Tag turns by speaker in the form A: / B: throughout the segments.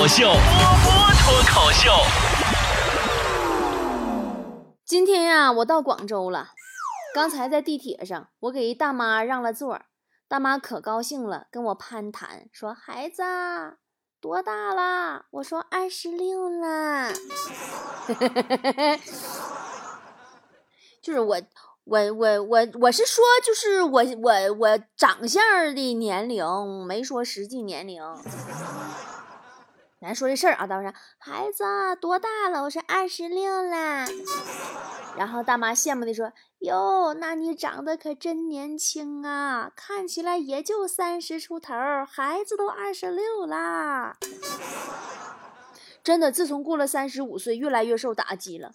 A: 口秀，波波脱口秀。
B: 今天呀，我到广州了。刚才在地铁上，我给一大妈让了座，大妈可高兴了，跟我攀谈说：“孩子多大了？”我说：“二十六了。”就是我。我我我我是说，就是我我我长相的年龄，没说实际年龄。咱说这事儿啊，当时孩子多大了？我说二十六了。然后大妈羡慕的说：“哟，那你长得可真年轻啊，看起来也就三十出头，孩子都二十六啦。”真的，自从过了三十五岁，越来越受打击了。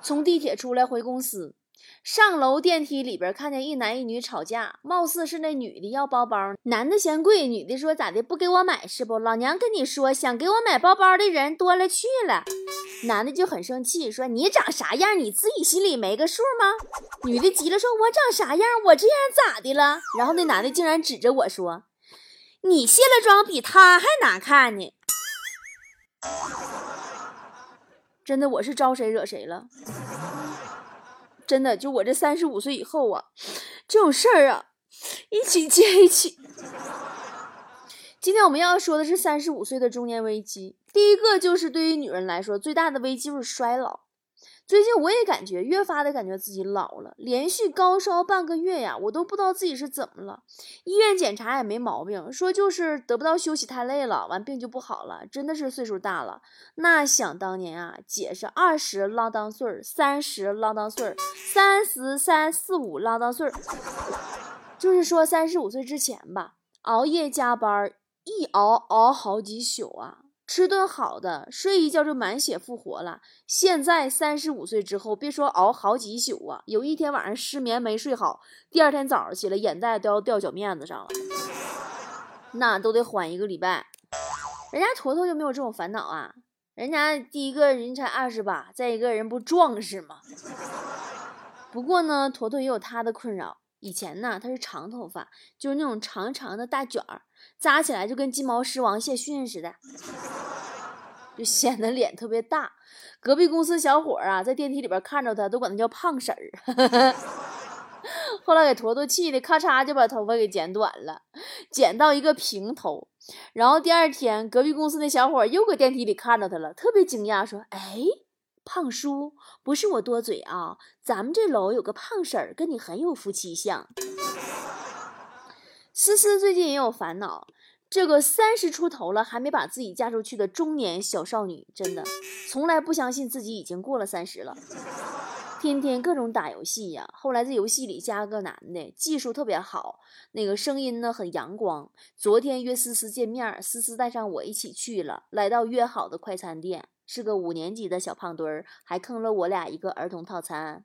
B: 从地铁出来回公司。上楼电梯里边看见一男一女吵架，貌似是那女的要包包，男的嫌贵，女的说咋的不给我买是不？老娘跟你说，想给我买包包的人多了去了。男的就很生气，说你长啥样你自己心里没个数吗？女的急了，说我长啥样？我这样咋的了？然后那男的竟然指着我说，你卸了妆比他还难看呢。真的，我是招谁惹谁了？真的，就我这三十五岁以后啊，这种事儿啊，一起接一起。今天我们要说的是三十五岁的中年危机。第一个就是对于女人来说最大的危机就是衰老。最近我也感觉越发的感觉自己老了，连续高烧半个月呀，我都不知道自己是怎么了。医院检查也没毛病，说就是得不到休息太累了，完病就不好了。真的是岁数大了。那想当年啊，姐是二十浪当岁儿，三十浪当岁儿，三十三四五浪当岁儿，就是说三十五岁之前吧，熬夜加班，一熬熬好几宿啊。吃顿好的，睡一觉就满血复活了。现在三十五岁之后，别说熬好几宿啊，有一天晚上失眠没睡好，第二天早上起来眼袋都要掉脚面子上了，那都得缓一个礼拜。人家坨坨就没有这种烦恼啊，人家第一个人才二十八，再一个人不壮实吗？不过呢，坨坨也有他的困扰。以前呢，他是长头发，就是那种长长的大卷儿，扎起来就跟金毛狮王谢逊似的，就显得脸特别大。隔壁公司小伙儿啊，在电梯里边看着他，都管他叫胖婶儿。后来给坨坨气的，咔嚓就把头发给剪短了，剪到一个平头。然后第二天，隔壁公司那小伙又搁电梯里看着他了，特别惊讶，说：“哎。”胖叔，不是我多嘴啊，咱们这楼有个胖婶儿，跟你很有夫妻相。思思最近也有烦恼，这个三十出头了还没把自己嫁出去的中年小少女，真的从来不相信自己已经过了三十了，天天各种打游戏呀。后来在游戏里加个男的，技术特别好，那个声音呢很阳光。昨天约思思见面，思思带上我一起去了，来到约好的快餐店。是个五年级的小胖墩儿，还坑了我俩一个儿童套餐。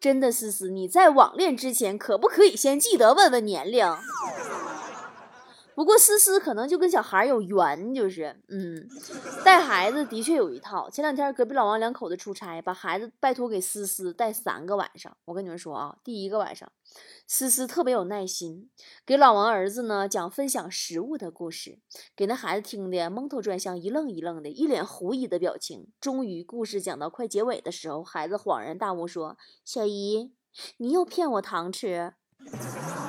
B: 真的，思思，你在网恋之前可不可以先记得问问年龄？不过思思可能就跟小孩有缘，就是，嗯，带孩子的确有一套。前两天隔壁老王两口子出差，把孩子拜托给思思带三个晚上。我跟你们说啊，第一个晚上，思思特别有耐心，给老王儿子呢讲分享食物的故事，给那孩子听的蒙头转向，一愣一愣的，一脸狐疑的表情。终于故事讲到快结尾的时候，孩子恍然大悟说：“小姨，你又骗我糖吃。”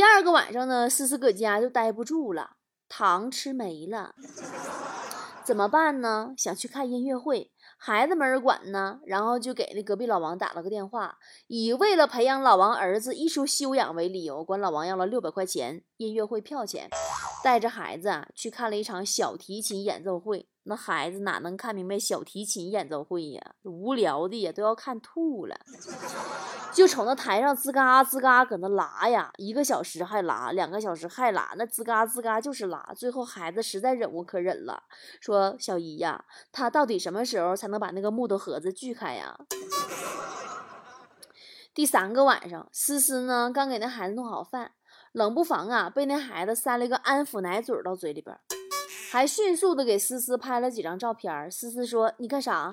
B: 第二个晚上呢，思思搁家就待不住了，糖吃没了，怎么办呢？想去看音乐会，孩子没人管呢，然后就给那隔壁老王打了个电话，以为了培养老王儿子艺术修养为理由，管老王要了六百块钱音乐会票钱，带着孩子去看了一场小提琴演奏会。那孩子哪能看明白小提琴演奏会呀？无聊的呀，都要看吐了。就瞅那台上吱嘎吱嘎搁那拉呀，一个小时还拉，两个小时还拉，那吱嘎吱嘎就是拉。最后孩子实在忍无可忍了，说：“小姨呀，他到底什么时候才能把那个木头盒子锯开呀？” 第三个晚上，思思呢刚给那孩子弄好饭，冷不防啊被那孩子塞了一个安抚奶嘴到嘴里边。还迅速的给思思拍了几张照片。思思说：“你干啥？”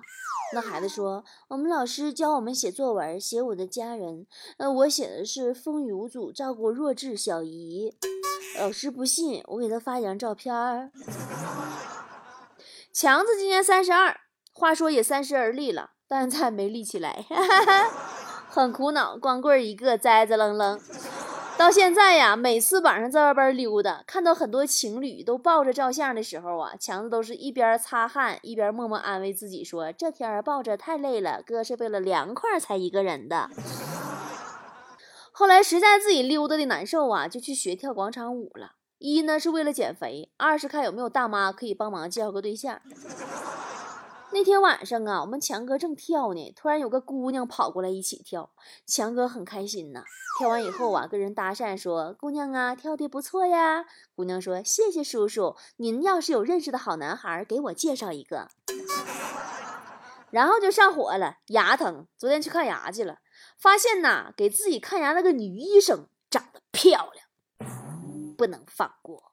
B: 那孩子说：“我们老师教我们写作文，写我的家人。呃，我写的是风雨无阻照顾弱智小姨。”老师不信，我给他发一张照片儿。强子今年三十二，话说也三十而立了，但再没立起来，很苦恼，光棍一个，栽栽愣愣。到现在呀，每次晚上在外边溜达，看到很多情侣都抱着照相的时候啊，强子都是一边擦汗一边默默安慰自己说：“这天儿抱着太累了，哥是为了凉快才一个人的。”后来实在自己溜达的难受啊，就去学跳广场舞了。一呢是为了减肥，二是看有没有大妈可以帮忙介绍个对象。那天晚上啊，我们强哥正跳呢，突然有个姑娘跑过来一起跳，强哥很开心呐。跳完以后啊，跟人搭讪说：“姑娘啊，跳的不错呀。”姑娘说：“谢谢叔叔，您要是有认识的好男孩，给我介绍一个。”然后就上火了，牙疼，昨天去看牙去了，发现呐，给自己看牙那个女医生长得漂亮，不能放过。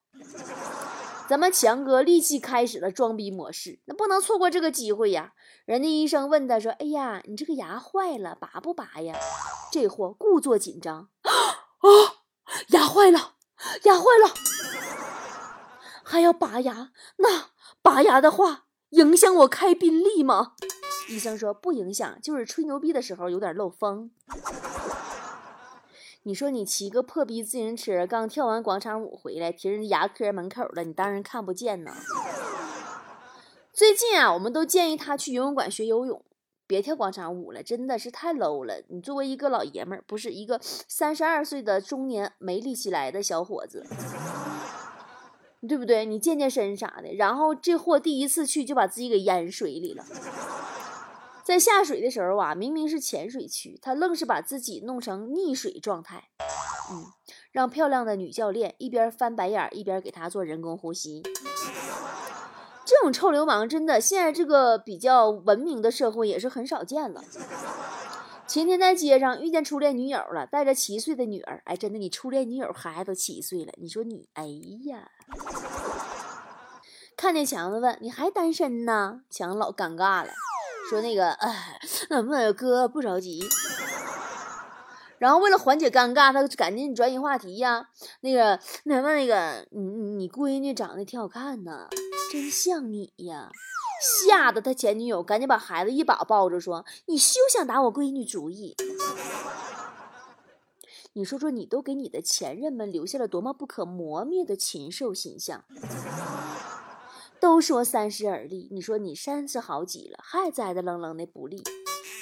B: 咱们强哥立即开始了装逼模式，那不能错过这个机会呀！人家医生问他说：“哎呀，你这个牙坏了，拔不拔呀？”这货故作紧张：“啊，牙坏了，牙坏了，还要拔牙？那拔牙的话，影响我开宾利吗？”医生说：“不影响，就是吹牛逼的时候有点漏风。”你说你骑个破逼自行车，刚跳完广场舞回来，停人牙科门口了，你当然看不见呢。最近啊，我们都建议他去游泳馆学游泳，别跳广场舞了，真的是太 low 了。你作为一个老爷们儿，不是一个三十二岁的中年没立起来的小伙子，对不对？你健健身啥的。然后这货第一次去就把自己给淹水里了。在下水的时候啊，明明是浅水区，他愣是把自己弄成溺水状态，嗯，让漂亮的女教练一边翻白眼一边给他做人工呼吸。这种臭流氓真的，现在这个比较文明的社会也是很少见了。前天在街上遇见初恋女友了，带着七岁的女儿。哎，真的，你初恋女友孩子都七岁了，你说你，哎呀！看见强子问：“你还单身呢？”强老尴尬了。说那个，哎，那哥不着急。然后为了缓解尴尬，他就赶紧转移话题呀。那个，那那个，你你闺女长得挺好看呢，真像你呀。吓得他前女友赶紧把孩子一把抱着，说：“你休想打我闺女主意。”你说说，你都给你的前任们留下了多么不可磨灭的禽兽形象。都说三十而立，你说你三十好几了，还栽的愣愣的不立，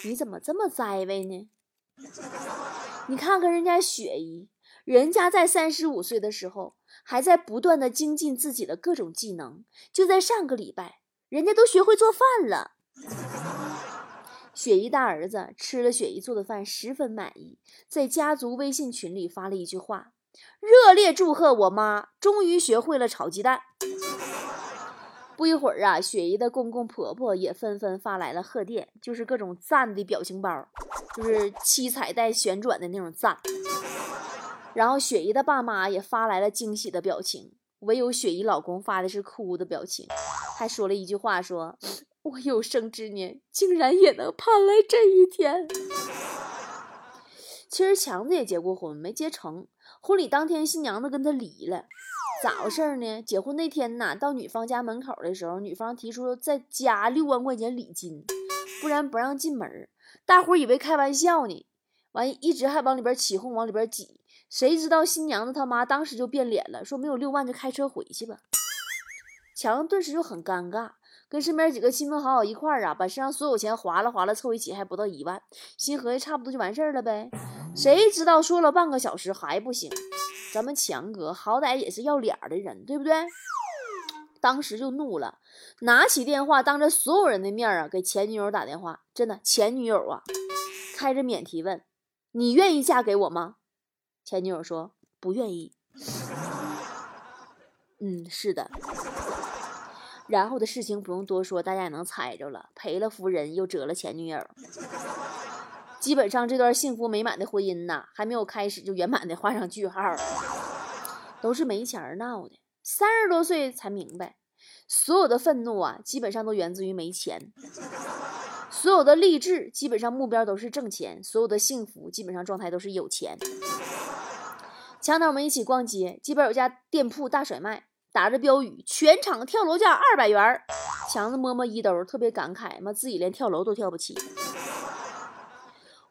B: 你怎么这么栽歪呢？你看看人家雪姨，人家在三十五岁的时候，还在不断的精进自己的各种技能。就在上个礼拜，人家都学会做饭了。雪姨大儿子吃了雪姨做的饭，十分满意，在家族微信群里发了一句话：“热烈祝贺我妈，终于学会了炒鸡蛋。”不一会儿啊，雪姨的公公婆婆也纷纷发来了贺电，就是各种赞的表情包，就是七彩带旋转的那种赞。然后雪姨的爸妈也发来了惊喜的表情，唯有雪姨老公发的是哭的表情，还说了一句话：“说我有生之年竟然也能盼来这一天。”其实强子也结过婚，没结成。婚礼当天，新娘子跟他离了。咋回事呢？结婚那天呐，到女方家门口的时候，女方提出再加六万块钱礼金，不然不让进门。大伙以为开玩笑呢，完一直还往里边起哄，往里边挤。谁知道新娘子他妈当时就变脸了，说没有六万就开车回去吧。强顿时就很尴尬，跟身边几个亲朋好友一块儿啊，把身上所有钱划拉划拉凑一起，还不到一万，心合计差不多就完事儿了呗。谁知道说了半个小时还不行。咱们强哥好歹也是要脸的人，对不对？当时就怒了，拿起电话，当着所有人的面啊，给前女友打电话。真的，前女友啊，开着免提问：“你愿意嫁给我吗？”前女友说：“不愿意。”嗯，是的。然后的事情不用多说，大家也能猜着了，赔了夫人又折了前女友。基本上这段幸福美满的婚姻呐，还没有开始就圆满的画上句号，都是没钱闹的。三十多岁才明白，所有的愤怒啊，基本上都源自于没钱；所有的励志，基本上目标都是挣钱；所有的幸福，基本上状态都是有钱。前两天我们一起逛街，街边有家店铺大甩卖，打着标语“全场跳楼价二百元”。强子摸摸衣兜，特别感慨嘛，自己连跳楼都跳不起。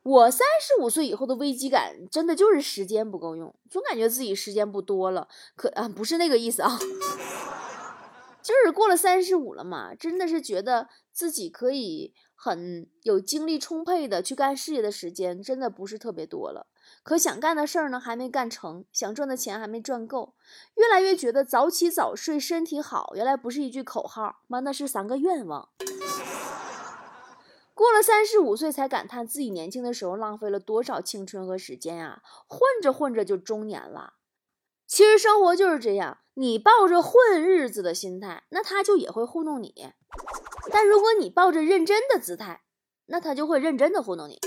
B: 我三十五岁以后的危机感，真的就是时间不够用，总感觉自己时间不多了。可啊，不是那个意思啊，就是过了三十五了嘛，真的是觉得自己可以很有精力充沛的去干事业的时间，真的不是特别多了。可想干的事儿呢，还没干成；想赚的钱还没赚够。越来越觉得早起早睡身体好，原来不是一句口号，妈那是三个愿望。过了三十五岁，才感叹自己年轻的时候浪费了多少青春和时间啊！混着混着就中年了。其实生活就是这样，你抱着混日子的心态，那他就也会糊弄你；但如果你抱着认真的姿态，那他就会认真的糊弄你。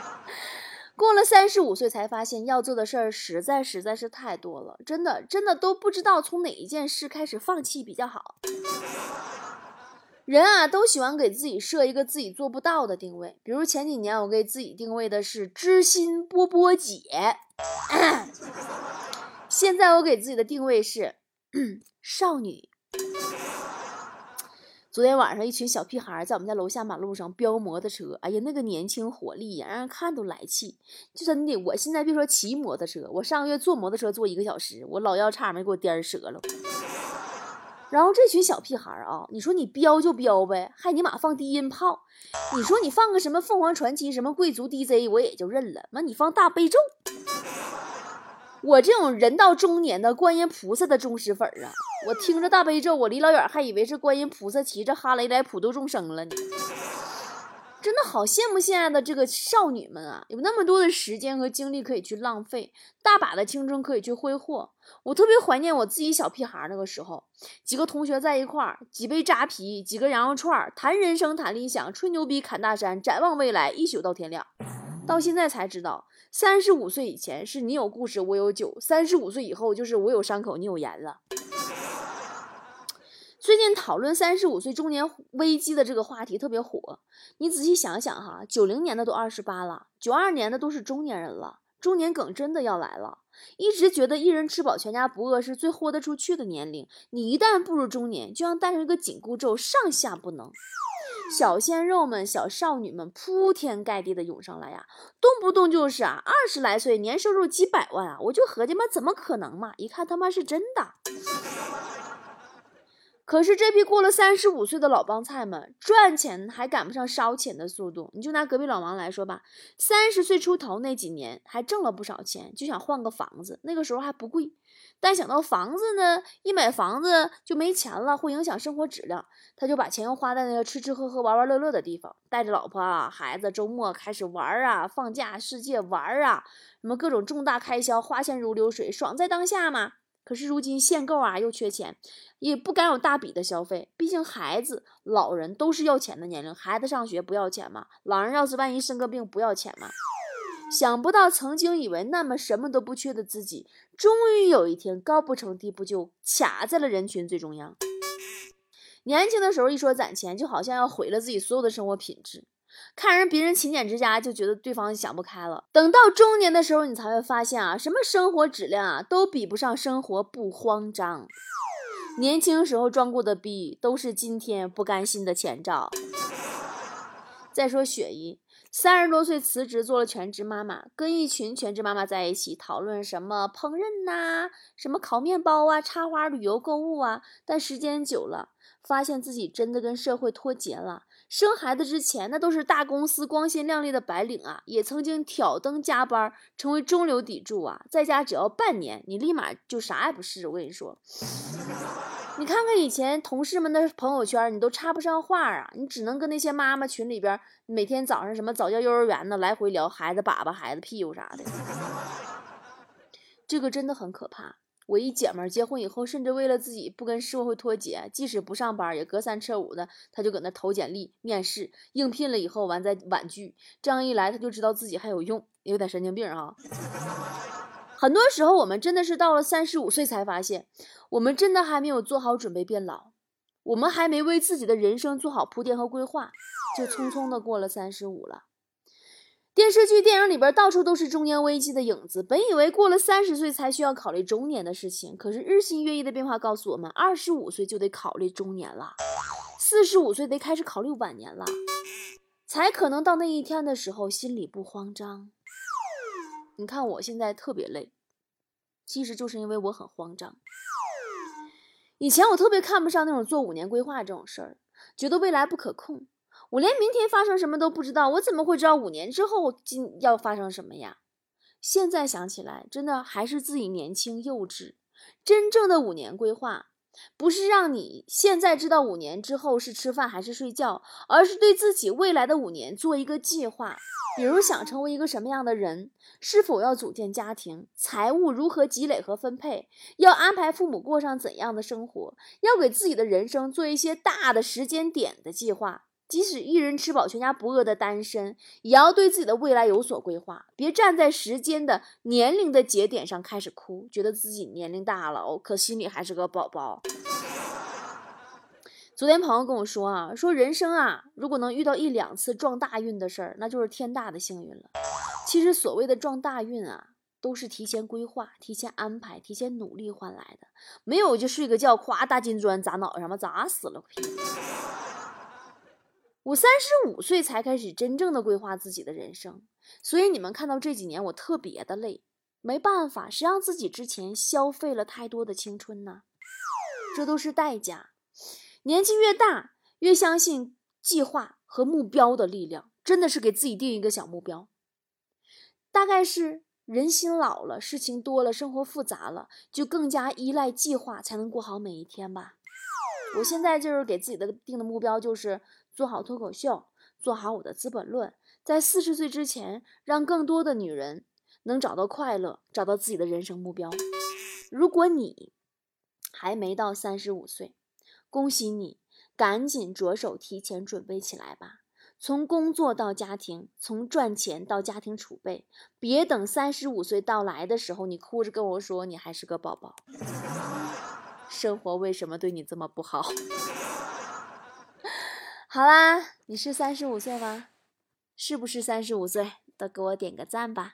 B: 过了三十五岁，才发现要做的事儿实在实在是太多了，真的真的都不知道从哪一件事开始放弃比较好。人啊，都喜欢给自己设一个自己做不到的定位。比如前几年，我给自己定位的是知心波波姐，现在我给自己的定位是少女。昨天晚上，一群小屁孩在我们家楼下马路上飙摩托车，哎呀，那个年轻活力呀，让人看都来气。就真的，我现在别说骑摩托车，我上个月坐摩托车坐一个小时，我老腰差点没给我颠折了。然后这群小屁孩啊，你说你飙就飙呗，还尼玛放低音炮。你说你放个什么凤凰传奇、什么贵族 DJ，我也就认了。那你放大悲咒，我这种人到中年的观音菩萨的忠实粉啊，我听着大悲咒，我离老远还以为是观音菩萨骑着哈雷来普度众生了呢。真的好羡慕现在的这个少女们啊，有那么多的时间和精力可以去浪费，大把的青春可以去挥霍。我特别怀念我自己小屁孩那个时候，几个同学在一块儿，几杯扎啤，几个羊肉串，谈人生，谈理想，吹牛逼，侃大山，展望未来，一宿到天亮。到现在才知道，三十五岁以前是你有故事，我有酒；三十五岁以后就是我有伤口，你有盐了。最近讨论三十五岁中年危机的这个话题特别火，你仔细想想哈，九零年的都二十八了，九二年的都是中年人了，中年梗真的要来了。一直觉得一人吃饱全家不饿是最豁得出去的年龄，你一旦步入中年，就像戴上一个紧箍咒，上下不能。小鲜肉们、小少女们铺天盖地的涌上来呀，动不动就是啊，二十来岁年收入几百万啊，我就合计嘛，怎么可能嘛？一看他妈是真的。可是这批过了三十五岁的老帮菜们，赚钱还赶不上烧钱的速度。你就拿隔壁老王来说吧，三十岁出头那几年还挣了不少钱，就想换个房子，那个时候还不贵。但想到房子呢，一买房子就没钱了，会影响生活质量，他就把钱又花在那个吃吃喝喝、玩玩乐乐的地方，带着老婆啊、孩子，周末开始玩啊，放假世界玩啊，什么各种重大开销，花钱如流水，爽在当下嘛。可是如今限购啊，又缺钱，也不敢有大笔的消费。毕竟孩子、老人都是要钱的年龄，孩子上学不要钱吗？老人要是万一生个病不要钱吗？想不到曾经以为那么什么都不缺的自己，终于有一天高不成低不就，卡在了人群最中央。年轻的时候一说攒钱，就好像要毁了自己所有的生活品质。看人别人勤俭持家，就觉得对方想不开了。等到中年的时候，你才会发现啊，什么生活质量啊，都比不上生活不慌张。年轻时候装过的逼，都是今天不甘心的前兆。再说雪姨，三十多岁辞职做了全职妈妈，跟一群全职妈妈在一起讨论什么烹饪呐，什么烤面包啊，插花、旅游、购物啊。但时间久了，发现自己真的跟社会脱节了。生孩子之前，那都是大公司光鲜亮丽的白领啊，也曾经挑灯加班，成为中流砥柱啊。在家只要半年，你立马就啥也不是。我跟你说，你看看以前同事们的朋友圈，你都插不上话啊，你只能跟那些妈妈群里边，每天早上什么早教幼儿园的来回聊孩子粑粑、孩子屁股啥的，这个真的很可怕。我一姐们儿结婚以后，甚至为了自己不跟社会脱节，即使不上班，也隔三差五的，她就搁那投简历、面试、应聘了以后，完再婉拒。这样一来，她就知道自己还有用，有点神经病啊。很多时候，我们真的是到了三十五岁才发现，我们真的还没有做好准备变老，我们还没为自己的人生做好铺垫和规划，就匆匆的过了三十五了。电视剧、电影里边到处都是中年危机的影子。本以为过了三十岁才需要考虑中年的事情，可是日新月异的变化告诉我们，二十五岁就得考虑中年了，四十五岁得开始考虑晚年了，才可能到那一天的时候心里不慌张。你看我现在特别累，其实就是因为我很慌张。以前我特别看不上那种做五年规划这种事儿，觉得未来不可控。我连明天发生什么都不知道，我怎么会知道五年之后今要发生什么呀？现在想起来，真的还是自己年轻幼稚。真正的五年规划，不是让你现在知道五年之后是吃饭还是睡觉，而是对自己未来的五年做一个计划。比如想成为一个什么样的人，是否要组建家庭，财务如何积累和分配，要安排父母过上怎样的生活，要给自己的人生做一些大的时间点的计划。即使一人吃饱全家不饿的单身，也要对自己的未来有所规划。别站在时间的年龄的节点上开始哭，觉得自己年龄大了哦，可心里还是个宝宝。昨天朋友跟我说啊，说人生啊，如果能遇到一两次撞大运的事儿，那就是天大的幸运了。其实所谓的撞大运啊，都是提前规划、提前安排、提前努力换来的。没有就睡个觉，咵大金砖砸脑袋上吧，砸死了！我三十五岁才开始真正的规划自己的人生，所以你们看到这几年我特别的累，没办法，谁让自己之前消费了太多的青春呢？这都是代价。年纪越大，越相信计划和目标的力量，真的是给自己定一个小目标。大概是人心老了，事情多了，生活复杂了，就更加依赖计划才能过好每一天吧。我现在就是给自己的定的目标就是。做好脱口秀，做好我的《资本论》，在四十岁之前，让更多的女人能找到快乐，找到自己的人生目标。如果你还没到三十五岁，恭喜你，赶紧着手提前准备起来吧。从工作到家庭，从赚钱到家庭储备，别等三十五岁到来的时候，你哭着跟我说你还是个宝宝。生活为什么对你这么不好？好啦，你是三十五岁吗？是不是三十五岁？都给我点个赞吧。